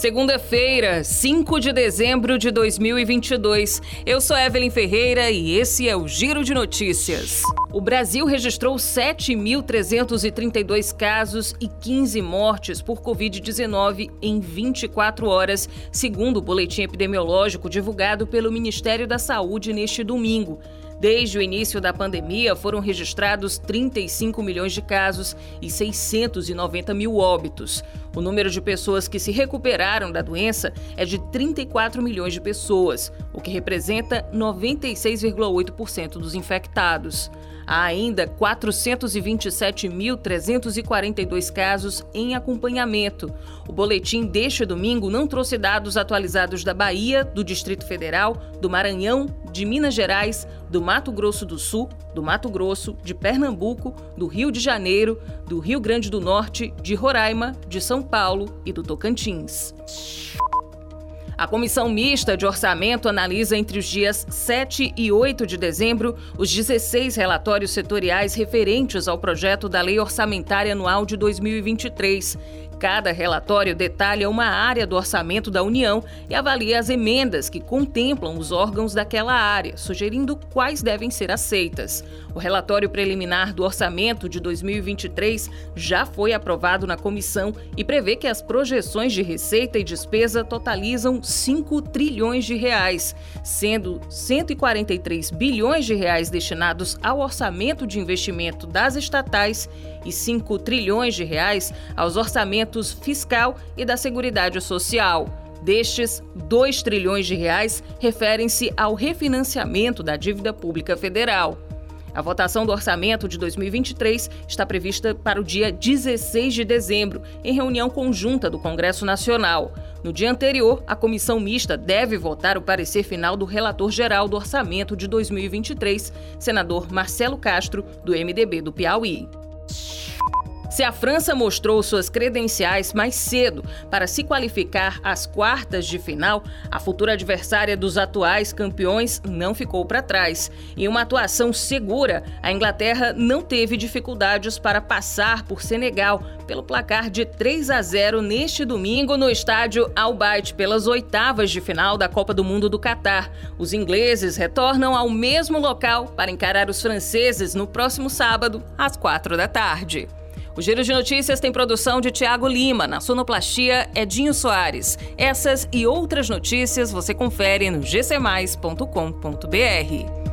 Segunda-feira, 5 de dezembro de 2022. Eu sou Evelyn Ferreira e esse é o Giro de Notícias. O Brasil registrou 7.332 casos e 15 mortes por Covid-19 em 24 horas, segundo o boletim epidemiológico divulgado pelo Ministério da Saúde neste domingo. Desde o início da pandemia, foram registrados 35 milhões de casos e 690 mil óbitos. O número de pessoas que se recuperaram da doença é de 34 milhões de pessoas, o que representa 96,8% dos infectados. Há ainda 427.342 casos em acompanhamento. O boletim deste domingo não trouxe dados atualizados da Bahia, do Distrito Federal, do Maranhão, de Minas Gerais, do Mato Grosso do Sul, do Mato Grosso, de Pernambuco, do Rio de Janeiro, do Rio Grande do Norte, de Roraima, de São Paulo e do Tocantins. A Comissão Mista de Orçamento analisa entre os dias 7 e 8 de dezembro os 16 relatórios setoriais referentes ao projeto da Lei Orçamentária Anual de 2023. Cada relatório detalha uma área do orçamento da União e avalia as emendas que contemplam os órgãos daquela área, sugerindo quais devem ser aceitas. O relatório preliminar do orçamento de 2023 já foi aprovado na comissão e prevê que as projeções de receita e despesa totalizam 5 trilhões de reais, sendo 143 bilhões de reais destinados ao orçamento de investimento das estatais e 5 trilhões de reais aos orçamentos fiscal e da Seguridade Social. Destes, 2 trilhões de reais referem-se ao refinanciamento da dívida pública federal. A votação do orçamento de 2023 está prevista para o dia 16 de dezembro, em reunião conjunta do Congresso Nacional. No dia anterior, a comissão mista deve votar o parecer final do relator geral do orçamento de 2023, senador Marcelo Castro, do MDB do Piauí. Se a França mostrou suas credenciais mais cedo para se qualificar às quartas de final, a futura adversária dos atuais campeões não ficou para trás. Em uma atuação segura, a Inglaterra não teve dificuldades para passar por Senegal pelo placar de 3 a 0 neste domingo no estádio Al Bayt pelas oitavas de final da Copa do Mundo do Catar. Os ingleses retornam ao mesmo local para encarar os franceses no próximo sábado, às quatro da tarde. O Giro de Notícias tem produção de Tiago Lima, na sonoplastia Edinho Soares. Essas e outras notícias você confere no gcmais.com.br.